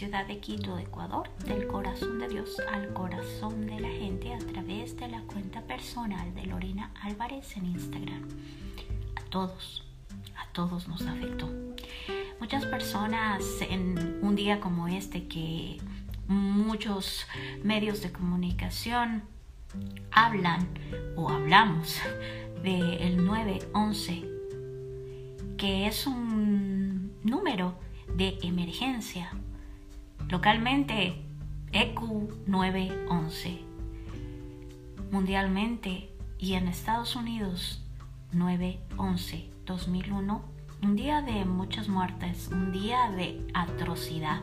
ciudad de Quito, Ecuador, del corazón de Dios al corazón de la gente a través de la cuenta personal de Lorena Álvarez en Instagram. A todos, a todos nos afectó. Muchas personas en un día como este que muchos medios de comunicación hablan o hablamos del 911, que es un número de emergencia. Localmente, EQ 911. Mundialmente y en Estados Unidos, 911 2001. Un día de muchas muertes, un día de atrocidad,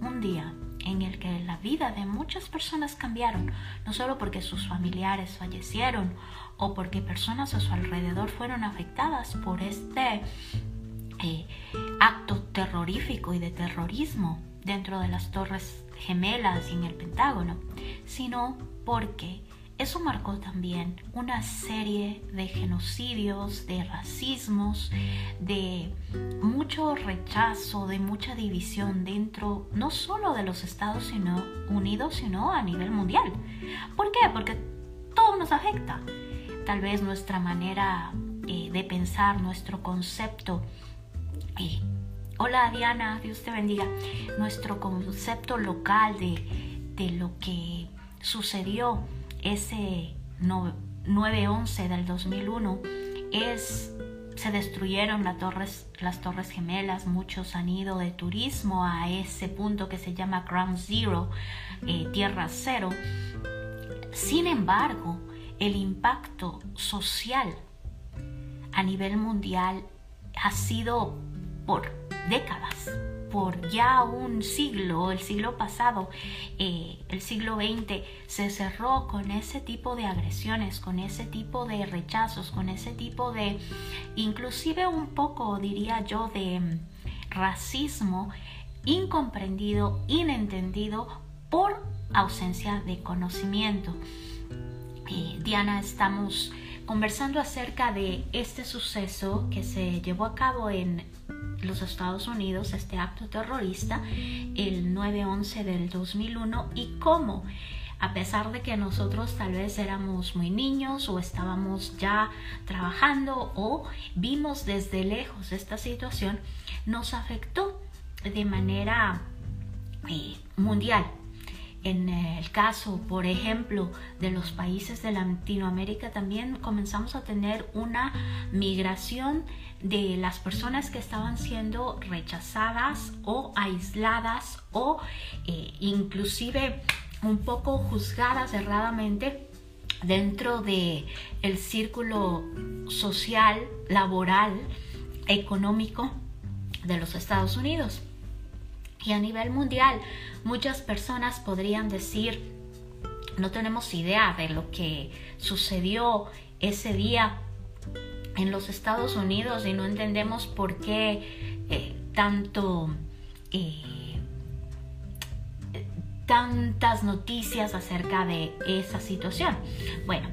un día en el que la vida de muchas personas cambiaron, no solo porque sus familiares fallecieron o porque personas a su alrededor fueron afectadas por este eh, acto terrorífico y de terrorismo dentro de las Torres Gemelas y en el Pentágono, sino porque eso marcó también una serie de genocidios, de racismos, de mucho rechazo, de mucha división dentro no solo de los Estados Unidos, sino a nivel mundial. ¿Por qué? Porque todo nos afecta. Tal vez nuestra manera eh, de pensar, nuestro concepto. Eh, hola Diana, Dios te bendiga. Nuestro concepto local de, de lo que sucedió ese 9-11 del 2001 es se destruyeron las torres, las torres gemelas, muchos han ido de turismo a ese punto que se llama Ground Zero, eh, Tierra Cero. Sin embargo, el impacto social a nivel mundial ha sido por décadas por ya un siglo, el siglo pasado, eh, el siglo XX, se cerró con ese tipo de agresiones, con ese tipo de rechazos, con ese tipo de, inclusive un poco, diría yo, de mm, racismo incomprendido, inentendido por ausencia de conocimiento. Eh, Diana, estamos conversando acerca de este suceso que se llevó a cabo en los Estados Unidos este acto terrorista el 9-11 del 2001 y cómo a pesar de que nosotros tal vez éramos muy niños o estábamos ya trabajando o vimos desde lejos esta situación, nos afectó de manera eh, mundial. En el caso, por ejemplo, de los países de Latinoamérica, también comenzamos a tener una migración de las personas que estaban siendo rechazadas o aisladas o eh, inclusive un poco juzgadas erradamente dentro de el círculo social, laboral, económico de los Estados Unidos. Y a nivel mundial, muchas personas podrían decir, no tenemos idea de lo que sucedió ese día en los Estados Unidos y no entendemos por qué eh, tanto eh, tantas noticias acerca de esa situación. Bueno,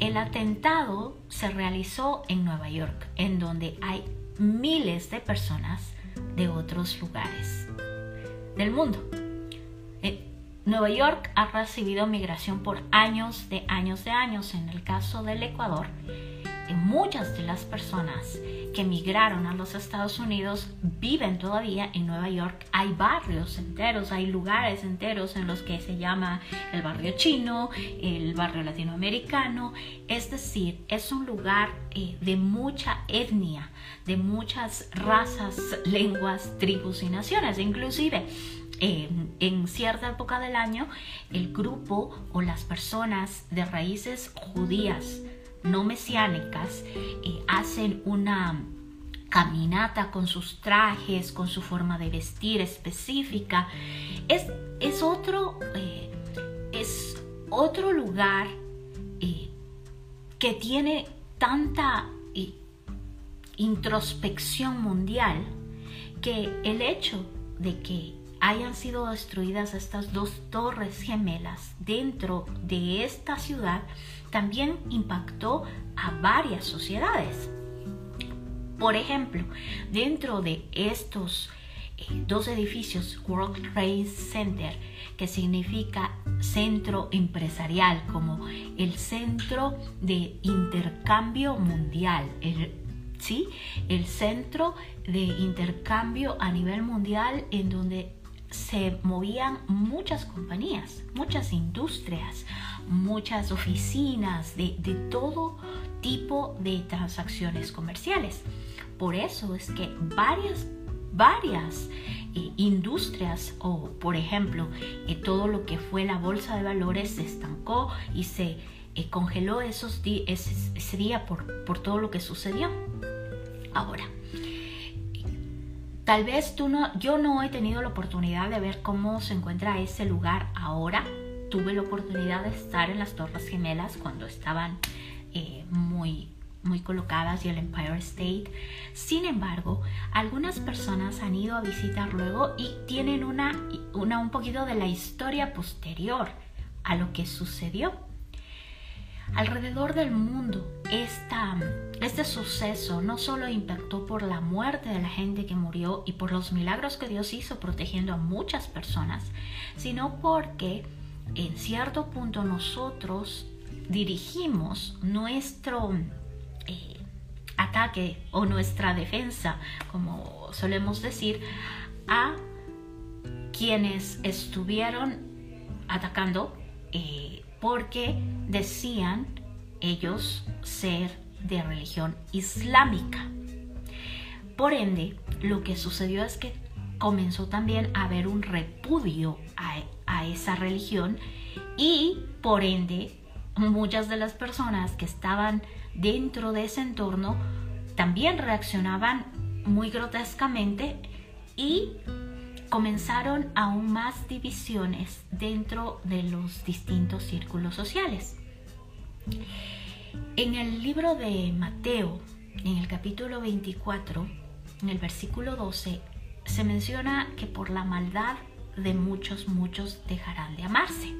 el atentado se realizó en Nueva York, en donde hay miles de personas de otros lugares del mundo. Eh, Nueva York ha recibido migración por años de años de años. En el caso del Ecuador, muchas de las personas que migraron a los Estados Unidos viven todavía en Nueva York. Hay barrios enteros, hay lugares enteros en los que se llama el barrio chino, el barrio latinoamericano. Es decir, es un lugar eh, de mucha etnia, de muchas razas, lenguas, tribus y naciones. Inclusive en cierta época del año, el grupo o las personas de raíces judías no mesiánicas eh, hacen una caminata con sus trajes, con su forma de vestir específica. Es, es, otro, eh, es otro lugar eh, que tiene tanta introspección mundial que el hecho de que hayan sido destruidas estas dos torres gemelas dentro de esta ciudad también impactó a varias sociedades. Por ejemplo, dentro de estos eh, dos edificios, World Trade Center, que significa centro empresarial, como el centro de intercambio mundial, el, ¿sí? el centro de intercambio a nivel mundial en donde se movían muchas compañías, muchas industrias, muchas oficinas de, todo tipo de transacciones comerciales. Por eso es que varias, varias eh, industrias o, por ejemplo, eh, todo lo que fue la bolsa de valores se estancó y se eh, congeló esos ese, ese, día por, por todo lo que sucedió. Ahora, Tal vez tú no, yo no he tenido la oportunidad de ver cómo se encuentra ese lugar ahora. Tuve la oportunidad de estar en las Torres Gemelas cuando estaban eh, muy, muy colocadas y el Empire State. Sin embargo, algunas personas han ido a visitar luego y tienen una, una un poquito de la historia posterior a lo que sucedió. Alrededor del mundo, esta, este suceso no solo impactó por la muerte de la gente que murió y por los milagros que Dios hizo protegiendo a muchas personas, sino porque en cierto punto nosotros dirigimos nuestro eh, ataque o nuestra defensa, como solemos decir, a quienes estuvieron atacando eh, porque decían ellos ser de religión islámica. Por ende, lo que sucedió es que comenzó también a haber un repudio a, esa religión y por ende muchas de las personas que estaban dentro de ese entorno también reaccionaban muy grotescamente y comenzaron aún más divisiones dentro de los distintos círculos sociales. En el libro de Mateo, en el capítulo 24, en el versículo 12, se menciona que por la maldad de muchos, muchos dejarán de amarse.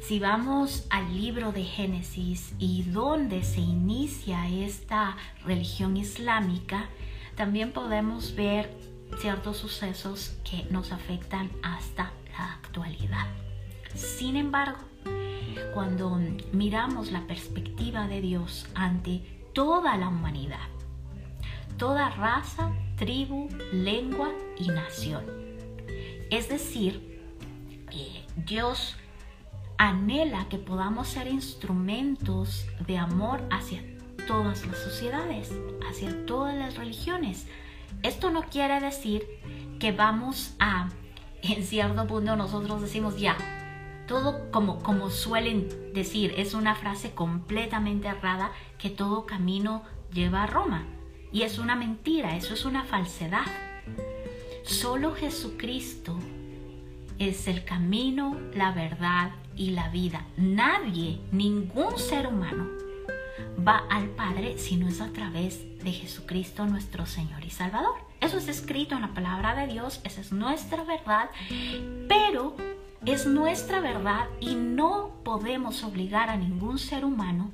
Si vamos al libro de Génesis y donde se inicia esta religión islámica, también podemos ver ciertos sucesos que nos afectan hasta la actualidad. Sin embargo, cuando miramos la perspectiva de Dios ante toda la humanidad, toda raza, tribu, lengua y nación. Es decir, Dios anhela que podamos ser instrumentos de amor hacia todas las sociedades, hacia todas las religiones, esto no quiere decir que vamos a, en cierto punto nosotros decimos ya, todo como, como suelen decir, es una frase completamente errada que todo camino lleva a Roma. Y es una mentira, eso es una falsedad. Solo Jesucristo es el camino, la verdad y la vida. Nadie, ningún ser humano va al Padre si no es a través de Jesucristo nuestro Señor y Salvador. Eso es escrito en la palabra de Dios, esa es nuestra verdad, pero es nuestra verdad y no podemos obligar a ningún ser humano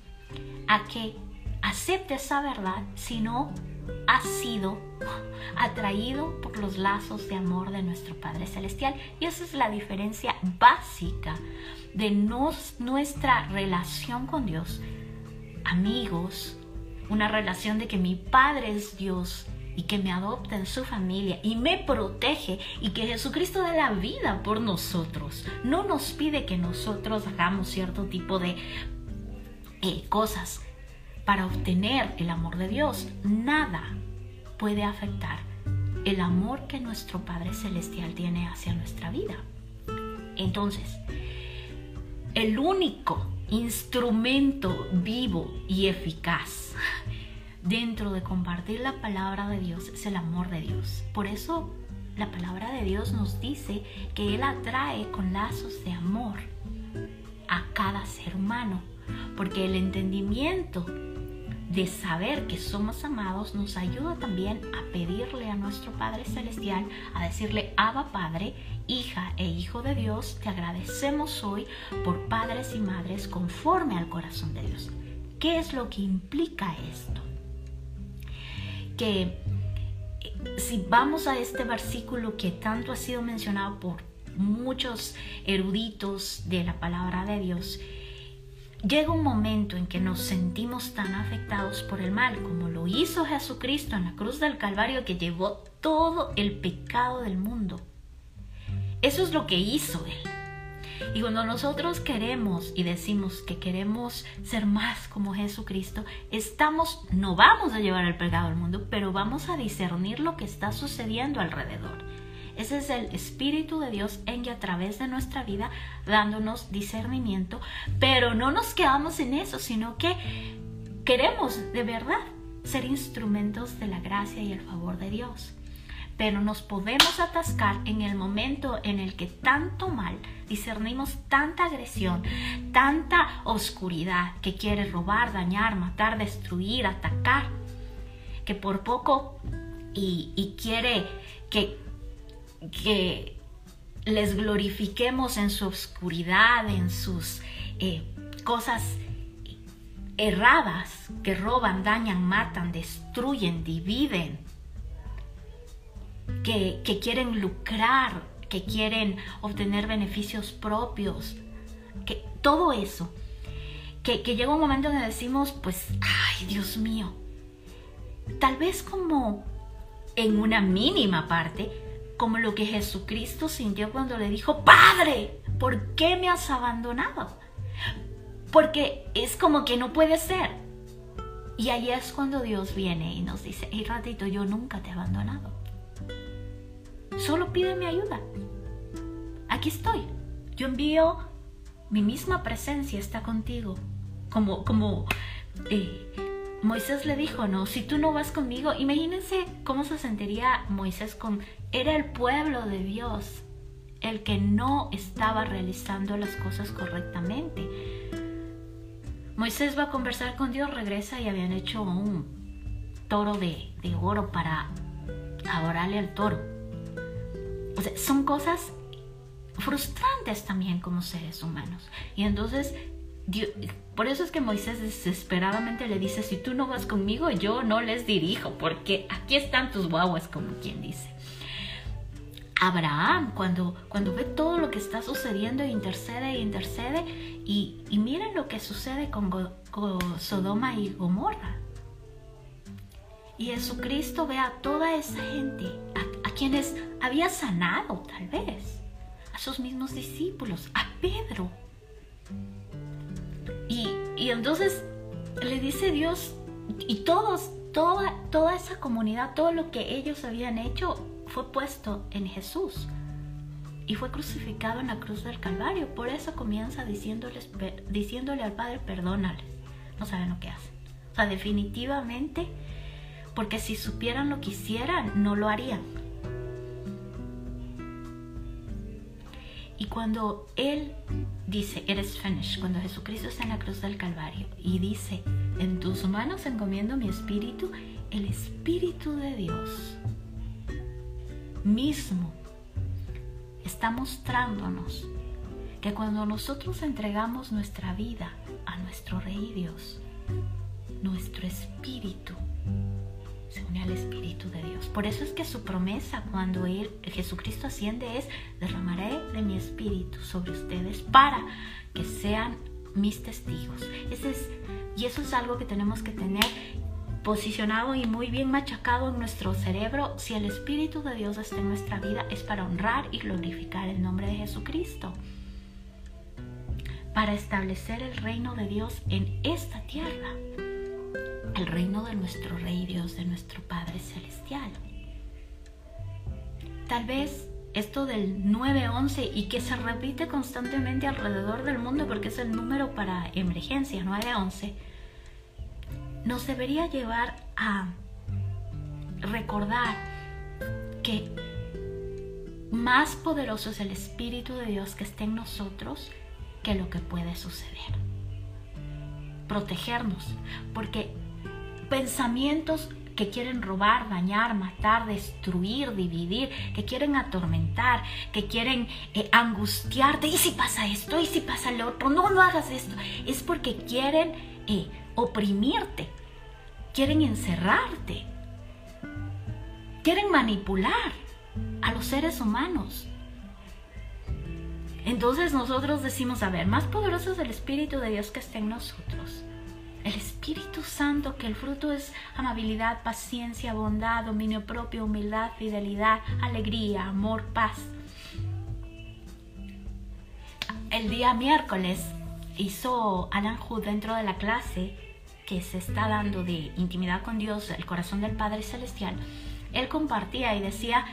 a que acepte esa verdad si no ha sido atraído por los lazos de amor de nuestro Padre Celestial. Y esa es la diferencia básica de nuestra relación con Dios. Amigos, una relación de que mi Padre es Dios y que me adopta en su familia y me protege y que Jesucristo da la vida por nosotros. No nos pide que nosotros hagamos cierto tipo de eh, cosas para obtener el amor de Dios. Nada puede afectar el amor que nuestro Padre Celestial tiene hacia nuestra vida. Entonces, el único instrumento vivo y eficaz dentro de compartir la palabra de Dios es el amor de Dios. Por eso la palabra de Dios nos dice que Él atrae con lazos de amor a cada ser humano, porque el entendimiento de saber que somos amados nos ayuda también a pedirle a nuestro Padre Celestial, a decirle, Abba Padre, hija e hijo de Dios, te agradecemos hoy por padres y madres conforme al corazón de Dios. ¿Qué es lo que implica esto? Que si vamos a este versículo que tanto ha sido mencionado por muchos eruditos de la palabra de Dios, llega un momento en que nos sentimos tan afectados por el mal como lo hizo Jesucristo en la cruz del Calvario que llevó todo el pecado del mundo. Eso es lo que hizo Él. Y cuando nosotros queremos y decimos que queremos ser más como Jesucristo, estamos, no vamos a llevar el pecado al mundo, pero vamos a discernir lo que está sucediendo alrededor. Ese es el Espíritu de Dios en y a través de nuestra vida dándonos discernimiento, pero no nos quedamos en eso, sino que queremos de verdad ser instrumentos de la gracia y el favor de Dios. Pero nos podemos atascar en el momento en el que tanto mal, discernimos tanta agresión, tanta oscuridad que quiere robar, dañar, matar, destruir, atacar, que por poco y, quiere que que les glorifiquemos en su oscuridad, en sus eh, cosas erradas que roban, dañan, matan, destruyen, dividen, que, quieren lucrar, que quieren obtener beneficios propios, que todo eso, que, llega un momento en que decimos, pues, ay Dios mío, tal vez como en una mínima parte, como lo que Jesucristo sintió cuando le dijo, Padre, ¿por qué me has abandonado? Porque es como que no puede ser. Y ahí es cuando Dios viene y nos dice, hey ratito, yo nunca te he abandonado. Solo pídeme ayuda. Aquí estoy. Yo envío mi misma presencia está contigo. Como, como eh, Moisés le dijo, no, si tú no vas conmigo, imagínense cómo se sentiría Moisés con era el pueblo de Dios el que no estaba realizando las cosas correctamente. Moisés va a conversar con Dios, regresa y habían hecho un toro de, oro para adorarle al toro. O sea, son cosas frustrantes también como seres humanos. Y entonces, por eso es que Moisés desesperadamente le dice, si tú no vas conmigo, yo no les dirijo, porque aquí están tus guaguas, como quien dice. Abraham, cuando, cuando ve todo lo que está sucediendo, intercede e intercede, y, miren lo que sucede con, Sodoma y Gomorra. Y Jesucristo ve a toda esa gente, a, quienes había sanado tal vez, a sus mismos discípulos, a Pedro. Y, y entonces le dice Dios, y todos, toda, toda esa comunidad, todo lo que ellos habían hecho, fue puesto en Jesús y fue crucificado en la cruz del Calvario. Por eso comienza diciéndoles, diciéndole al Padre, perdónales. No saben lo que hacen. O sea, definitivamente, porque si supieran lo que hicieran, no lo harían. Y cuando Él dice, eres finished, cuando Jesucristo está en la cruz del Calvario y dice, en tus manos encomiendo mi espíritu, el Espíritu de Dios mismo está mostrándonos que cuando nosotros entregamos nuestra vida a nuestro Rey Dios, nuestro espíritu Por eso es que su promesa cuando Jesucristo asciende es, derramaré de mi espíritu sobre ustedes para que sean mis testigos. Ese es, y eso es algo que tenemos que tener posicionado y muy bien machacado en nuestro cerebro, si el Espíritu de Dios está en nuestra vida, es para honrar y glorificar el nombre de Jesucristo. Para establecer el reino de Dios en esta tierra. El reino de nuestro Rey Dios, de nuestro Padre Celestial. Tal vez esto del 911 y que se repite constantemente alrededor del mundo porque es el número para emergencia 911 nos debería llevar a recordar que más poderoso es el Espíritu de Dios que esté en nosotros que lo que puede suceder. Protegernos, porque pensamientos que quieren robar, dañar, matar, destruir, dividir, que quieren atormentar, que quieren eh, angustiarte. ¿Y si pasa esto? ¿Y si pasa lo otro? No, no hagas esto. Es porque quieren eh, oprimirte, quieren encerrarte, quieren manipular a los seres humanos. Entonces nosotros decimos, a ver, más poderoso es el Espíritu de Dios que está en nosotros. El Espíritu Santo, que el fruto es amabilidad, paciencia, bondad, dominio propio, humildad, fidelidad, alegría, amor, paz. El día miércoles hizo Alan Hood dentro de la clase que se está dando de intimidad con Dios, el corazón del Padre Celestial. Él compartía y decía,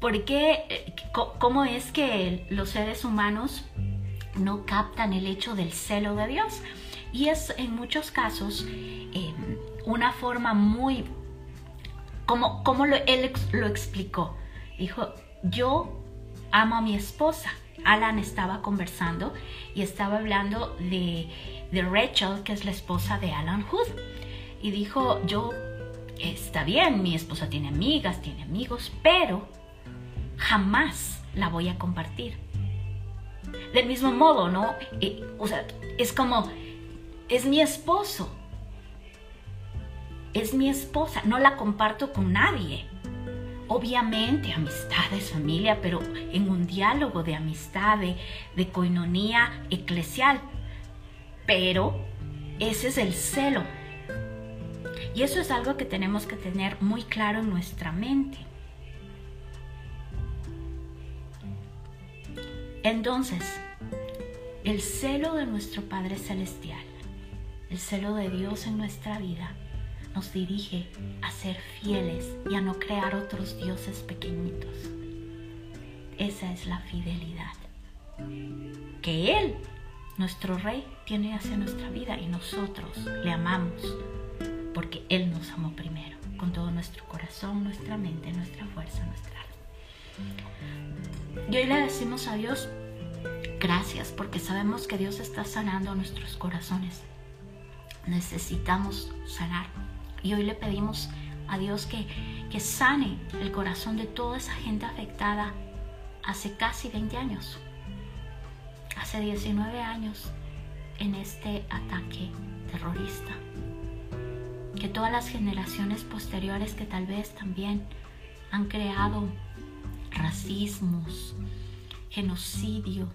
¿por qué, cómo es que los seres humanos no captan el hecho del celo de Dios? Y es en muchos casos em, una forma muy, como, como él lo explicó. Dijo, yo amo a mi esposa. Alan estaba conversando y estaba hablando de, de Rachel, que es la esposa de Alan Hood. Y dijo, yo, está bien, mi esposa tiene amigas, tiene amigos, pero jamás la voy a compartir. Del mismo modo, ¿no? o sea, es como, es mi esposo. Es mi esposa, no la comparto con nadie. Obviamente, amistades, familia, pero en un diálogo de amistad, de, de coinonía eclesial. Pero ese es el celo. Y eso es algo que tenemos que tener muy claro en nuestra mente. Entonces, el celo de nuestro Padre Celestial, el celo de Dios en nuestra vida, nos dirige a ser fieles y a no crear otros dioses pequeñitos. Esa es la fidelidad que Él, nuestro Rey, tiene hacia nuestra vida y nosotros le amamos porque Él nos amó primero, con todo nuestro corazón, nuestra mente, nuestra fuerza, nuestra alma. Y hoy le decimos a Dios, gracias, porque sabemos que Dios está sanando nuestros corazones. Necesitamos sanar y hoy le pedimos a Dios que, que sane el corazón de toda esa gente afectada hace casi 20 años, hace 19 años en este ataque terrorista. Que todas las generaciones posteriores que tal vez también han creado racismos, genocidio,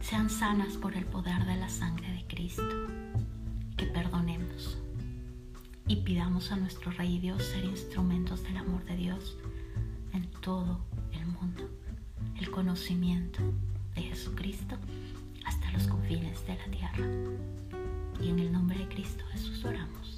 sean sanas por el poder de la sangre de Cristo que perdonemos y pidamos a nuestro Rey Dios ser instrumentos del amor de Dios en todo el mundo, el conocimiento de Jesucristo hasta los confines de la tierra. Y en el nombre de Cristo Jesús oramos.